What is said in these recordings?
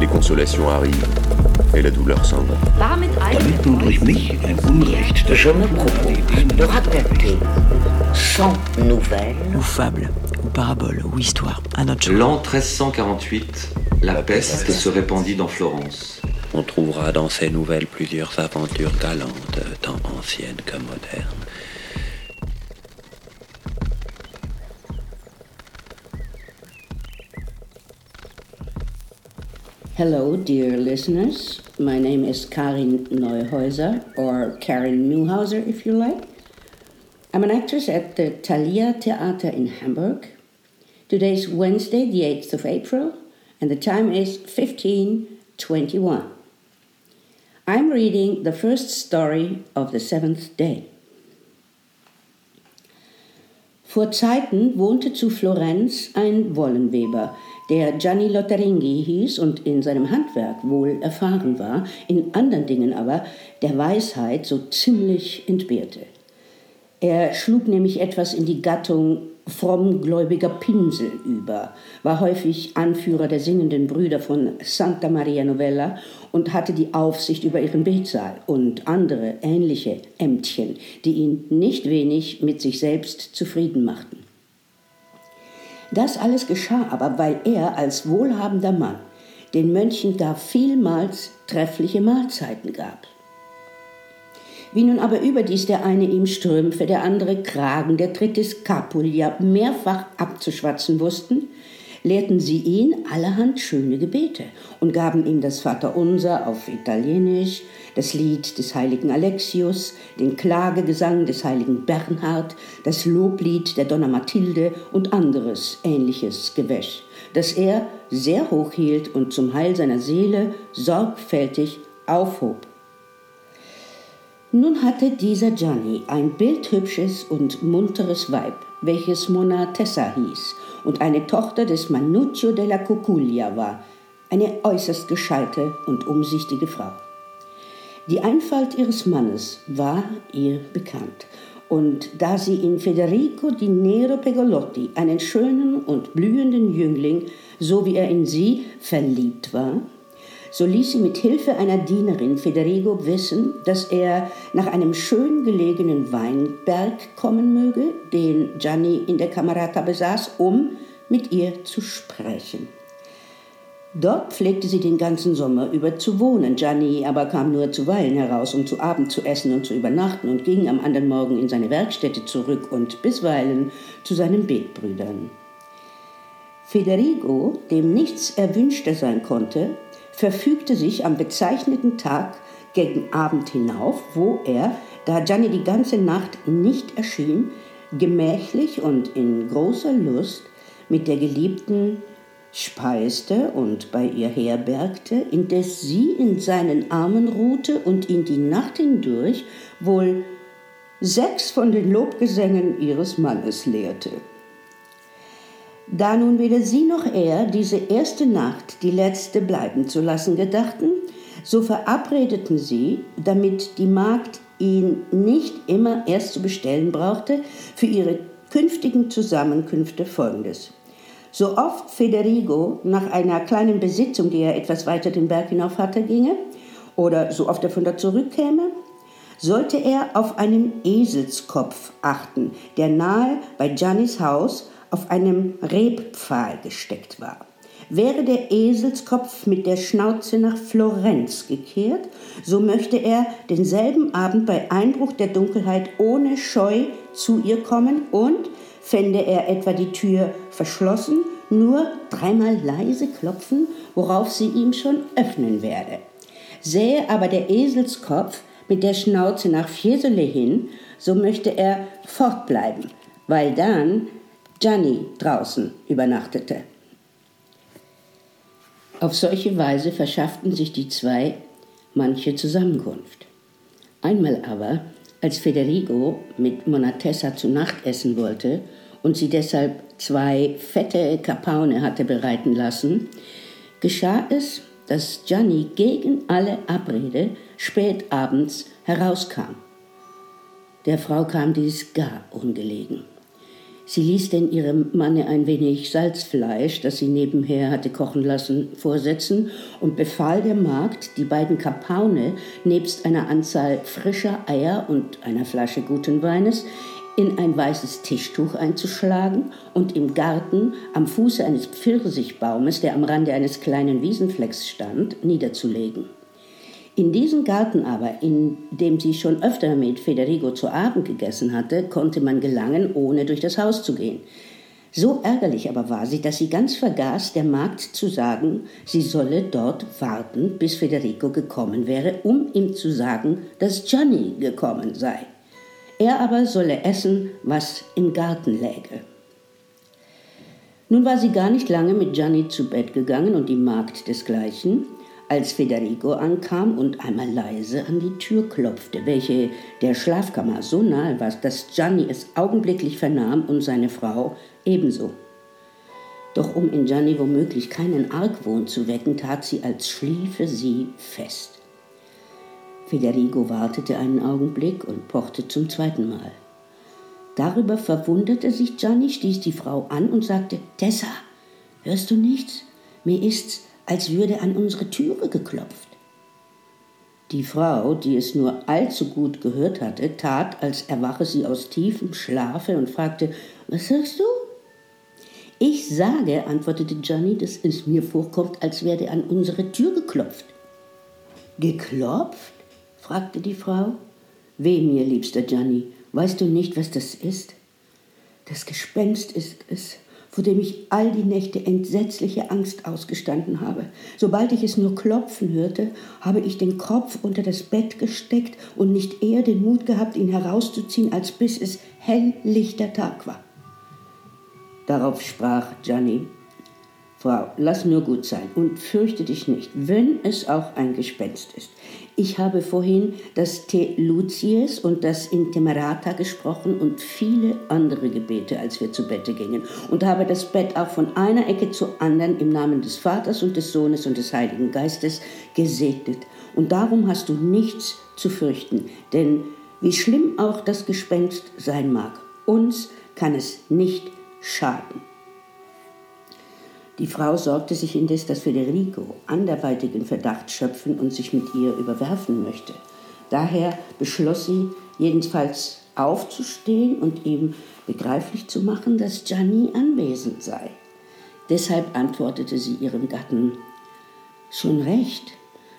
les consolations arrivent et la douleur s'en va. Nun durch mich ein Unrecht Je me propose de raconter sans nouvelles ou fable, ou parabole, ou histoire, à notre L'an 1348, la peste se répandit dans Florence. On trouvera dans ces nouvelles plusieurs aventures galantes, tant anciennes que modernes. Hello, dear listeners. My name is Karin Neuhäuser, or Karin Newhauser if you like. I'm an actress at the Thalia Theater in Hamburg. Today is Wednesday, the 8th of April, and the time is 1521. I'm reading the first story of the seventh day. Vor Zeiten wohnte zu Florenz ein Wollenweber, der Gianni Lotteringhi hieß und in seinem Handwerk wohl erfahren war, in anderen Dingen aber der Weisheit so ziemlich entbehrte. Er schlug nämlich etwas in die Gattung frommgläubiger Pinsel über, war häufig Anführer der singenden Brüder von Santa Maria Novella und hatte die Aufsicht über ihren Betsaal und andere ähnliche Ämtchen, die ihn nicht wenig mit sich selbst zufrieden machten. Das alles geschah aber, weil er als wohlhabender Mann den Mönchen gar vielmals treffliche Mahlzeiten gab. Wie nun aber überdies der eine ihm Strümpfe, der andere Kragen, der dritte Scapulia mehrfach abzuschwatzen wussten, lehrten sie ihn allerhand schöne Gebete und gaben ihm das Vaterunser auf Italienisch, das Lied des heiligen Alexius, den Klagegesang des heiligen Bernhard, das Loblied der Donna Mathilde und anderes ähnliches Gewäsch, das er sehr hoch hielt und zum Heil seiner Seele sorgfältig aufhob. Nun hatte dieser Gianni ein bildhübsches und munteres Weib, welches Mona Tessa hieß und eine Tochter des Manuccio della Cucuglia war, eine äußerst gescheite und umsichtige Frau. Die Einfalt ihres Mannes war ihr bekannt, und da sie in Federico di Nero Pegolotti, einen schönen und blühenden Jüngling, so wie er in sie verliebt war, so ließ sie mit Hilfe einer Dienerin Federico wissen, dass er nach einem schön gelegenen Weinberg kommen möge, den Gianni in der Camerata besaß, um mit ihr zu sprechen. Dort pflegte sie den ganzen Sommer über zu wohnen. Gianni aber kam nur zuweilen heraus, um zu Abend zu essen und zu übernachten und ging am anderen Morgen in seine Werkstätte zurück und bisweilen zu seinen Betbrüdern. Federico, dem nichts erwünschter sein konnte, verfügte sich am bezeichneten Tag gegen Abend hinauf, wo er, da Gianni die ganze Nacht nicht erschien, gemächlich und in großer Lust mit der Geliebten speiste und bei ihr herbergte, indes sie in seinen Armen ruhte und ihn die Nacht hindurch wohl sechs von den Lobgesängen ihres Mannes lehrte. Da nun weder sie noch er diese erste Nacht die letzte bleiben zu lassen gedachten, so verabredeten sie, damit die Magd ihn nicht immer erst zu bestellen brauchte, für ihre künftigen Zusammenkünfte folgendes. So oft Federigo nach einer kleinen Besitzung, die er etwas weiter den Berg hinauf hatte, ginge, oder so oft er von da zurückkäme, sollte er auf einen Eselskopf achten, der nahe bei Giannis Haus auf einem Rebpfahl gesteckt war. Wäre der Eselskopf mit der Schnauze nach Florenz gekehrt, so möchte er denselben Abend bei Einbruch der Dunkelheit ohne Scheu zu ihr kommen und, fände er etwa die Tür verschlossen, nur dreimal leise klopfen, worauf sie ihm schon öffnen werde. Sähe aber der Eselskopf mit der Schnauze nach Fiesole hin, so möchte er fortbleiben, weil dann Gianni draußen übernachtete. Auf solche Weise verschafften sich die zwei manche Zusammenkunft. Einmal aber, als Federigo mit Monatessa zu Nacht essen wollte und sie deshalb zwei fette Kapaune hatte bereiten lassen, geschah es, dass Gianni gegen alle Abrede spät abends herauskam. Der Frau kam dies gar ungelegen. Sie ließ denn ihrem Manne ein wenig Salzfleisch, das sie nebenher hatte kochen lassen, vorsetzen und befahl der Magd, die beiden Kapaune nebst einer Anzahl frischer Eier und einer Flasche guten Weines in ein weißes Tischtuch einzuschlagen und im Garten am Fuße eines Pfirsichbaumes, der am Rande eines kleinen Wiesenflecks stand, niederzulegen. In diesem Garten aber, in dem sie schon öfter mit Federigo zu Abend gegessen hatte, konnte man gelangen, ohne durch das Haus zu gehen. So ärgerlich aber war sie, dass sie ganz vergaß, der Magd zu sagen, sie solle dort warten, bis Federigo gekommen wäre, um ihm zu sagen, dass Gianni gekommen sei. Er aber solle essen, was im Garten läge. Nun war sie gar nicht lange mit Gianni zu Bett gegangen und die Magd desgleichen, als Federigo ankam und einmal leise an die Tür klopfte, welche der Schlafkammer so nahe war, dass Gianni es augenblicklich vernahm und seine Frau ebenso. Doch um in Gianni womöglich keinen Argwohn zu wecken, tat sie, als schliefe sie fest. Federigo wartete einen Augenblick und pochte zum zweiten Mal. Darüber verwunderte sich Gianni, stieß die Frau an und sagte, Tessa, hörst du nichts? Mir ist's, als würde an unsere Türe geklopft. Die Frau, die es nur allzu gut gehört hatte, tat, als erwache sie aus tiefem Schlafe und fragte, was sagst du? Ich sage, antwortete Johnny, dass es mir vorkommt, als werde an unsere Tür geklopft. Geklopft? fragte die Frau. Weh mir, liebster Johnny, weißt du nicht, was das ist? Das Gespenst ist es, vor dem ich all die Nächte entsetzliche Angst ausgestanden habe. Sobald ich es nur klopfen hörte, habe ich den Kopf unter das Bett gesteckt und nicht eher den Mut gehabt, ihn herauszuziehen, als bis es helllichter Tag war. Darauf sprach Gianni, Frau, lass nur gut sein und fürchte dich nicht, wenn es auch ein Gespenst ist. Ich habe vorhin das Te Lucies und das Intemerata gesprochen und viele andere Gebete, als wir zu Bette gingen, und habe das Bett auch von einer Ecke zur anderen im Namen des Vaters und des Sohnes und des Heiligen Geistes gesegnet. Und darum hast du nichts zu fürchten, denn wie schlimm auch das Gespenst sein mag, uns kann es nicht schaden. Die Frau sorgte sich indes, dass Federico anderweitigen Verdacht schöpfen und sich mit ihr überwerfen möchte. Daher beschloss sie, jedenfalls aufzustehen und ihm begreiflich zu machen, dass Gianni anwesend sei. Deshalb antwortete sie ihrem Gatten, Schon recht,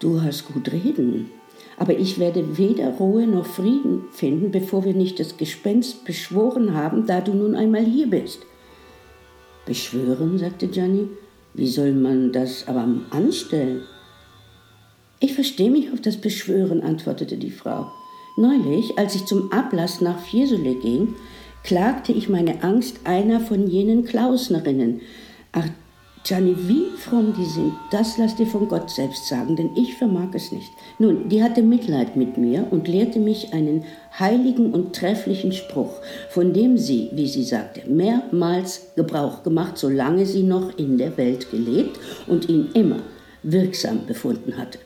du hast gut reden, aber ich werde weder Ruhe noch Frieden finden, bevor wir nicht das Gespenst beschworen haben, da du nun einmal hier bist. Beschwören, sagte Gianni. Wie soll man das aber anstellen? Ich verstehe mich auf das Beschwören, antwortete die Frau. Neulich, als ich zum Ablass nach Fiesole ging, klagte ich meine Angst einer von jenen Klausnerinnen. Ach, Gianni, wie fromm die sind, das lass dir von Gott selbst sagen, denn ich vermag es nicht. Nun, die hatte Mitleid mit mir und lehrte mich einen heiligen und trefflichen Spruch, von dem sie, wie sie sagte, mehrmals Gebrauch gemacht, solange sie noch in der Welt gelebt und ihn immer wirksam befunden hatte.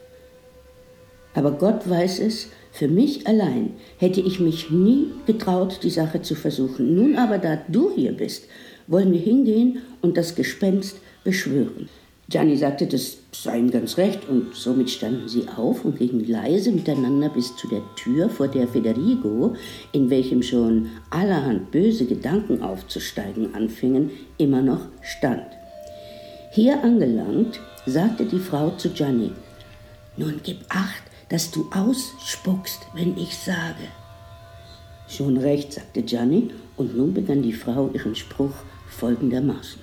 Aber Gott weiß es, für mich allein hätte ich mich nie getraut, die Sache zu versuchen. Nun aber, da du hier bist, wollen wir hingehen und das Gespenst beschwören. Gianni sagte, das sei ihm ganz recht, und somit standen sie auf und gingen leise miteinander bis zu der Tür, vor der Federigo, in welchem schon allerhand böse Gedanken aufzusteigen anfingen, immer noch stand. Hier angelangt, sagte die Frau zu Gianni, nun gib acht, dass du ausspuckst, wenn ich sage. Schon recht, sagte Gianni, und nun begann die Frau ihren Spruch folgendermaßen.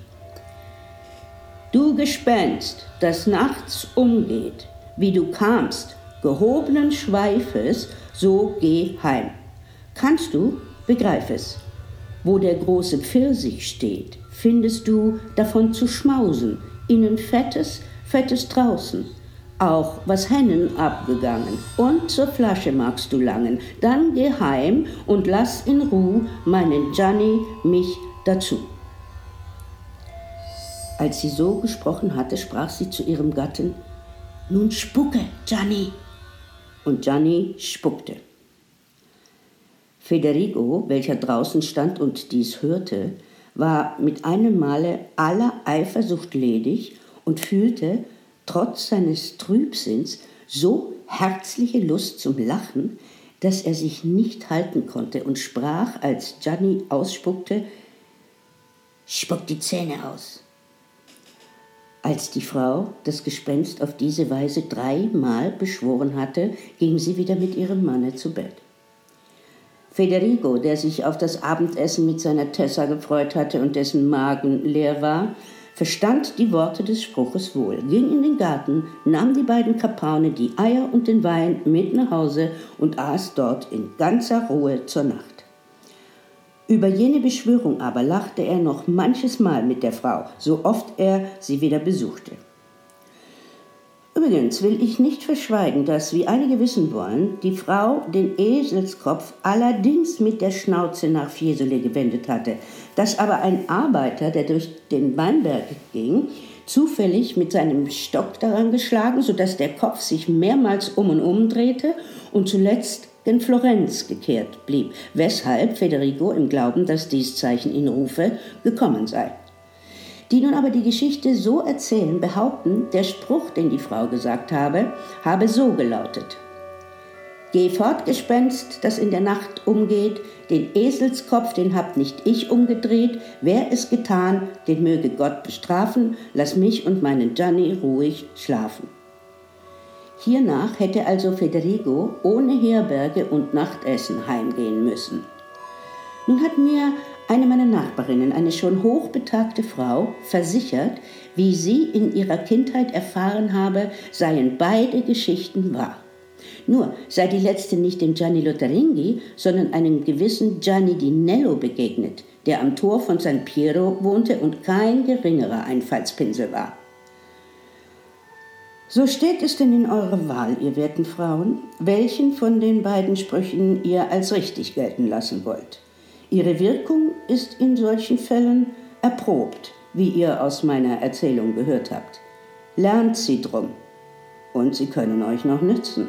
Du Gespenst, das nachts umgeht, wie du kamst, gehobenen Schweifes, so geh heim. Kannst du, begreif es, wo der große Pfirsich steht, findest du davon zu schmausen, innen fettes, fettes draußen. auch was Hennen abgegangen. Und zur Flasche magst du langen. Dann geh heim und lass in Ruh meinen Gianni mich dazu. Als sie so gesprochen hatte, sprach sie zu ihrem Gatten, Nun spucke, Gianni. Und Gianni spuckte. Federigo, welcher draußen stand und dies hörte, war mit einem Male aller Eifersucht ledig und fühlte, trotz seines Trübsinns, so herzliche Lust zum Lachen, dass er sich nicht halten konnte und sprach, als Gianni ausspuckte, Spuck die Zähne aus. Als die Frau das Gespenst auf diese Weise dreimal beschworen hatte, ging sie wieder mit ihrem Manne zu Bett. Federigo, der sich auf das Abendessen mit seiner Tessa gefreut hatte und dessen Magen leer war, verstand die Worte des Spruches wohl, ging in den Garten, nahm die beiden Kapaune, die Eier und den Wein mit nach Hause und aß dort in ganzer Ruhe zur Nacht. Über jene Beschwörung aber lachte er noch manches Mal mit der Frau, so oft er sie wieder besuchte. Übrigens will ich nicht verschweigen, dass, wie einige wissen wollen, die Frau den Eselskopf allerdings mit der Schnauze nach Fiesole gewendet hatte, dass aber ein Arbeiter, der durch den Weinberg ging, zufällig mit seinem Stock daran geschlagen, sodass der Kopf sich mehrmals um und um drehte und zuletzt in Florenz gekehrt blieb, weshalb Federico im Glauben, dass dies Zeichen ihn rufe, gekommen sei. Die nun aber die Geschichte so erzählen, behaupten, der Spruch, den die Frau gesagt habe, habe so gelautet. Geh fort, Gespenst, das in der Nacht umgeht, den Eselskopf, den habt nicht ich umgedreht, wer es getan, den möge Gott bestrafen, lass mich und meinen Gianni ruhig schlafen. Hiernach hätte also Federigo ohne Herberge und Nachtessen heimgehen müssen. Nun hat mir eine meiner Nachbarinnen, eine schon hochbetagte Frau, versichert, wie sie in ihrer Kindheit erfahren habe, seien beide Geschichten wahr. Nur sei die letzte nicht dem Gianni Lotharinghi, sondern einem gewissen Gianni di Nello begegnet, der am Tor von San Piero wohnte und kein geringerer Einfallspinsel war. So steht es denn in eurer Wahl, ihr werten Frauen, welchen von den beiden Sprüchen ihr als richtig gelten lassen wollt. Ihre Wirkung ist in solchen Fällen erprobt, wie ihr aus meiner Erzählung gehört habt. Lernt sie drum, und sie können euch noch nützen.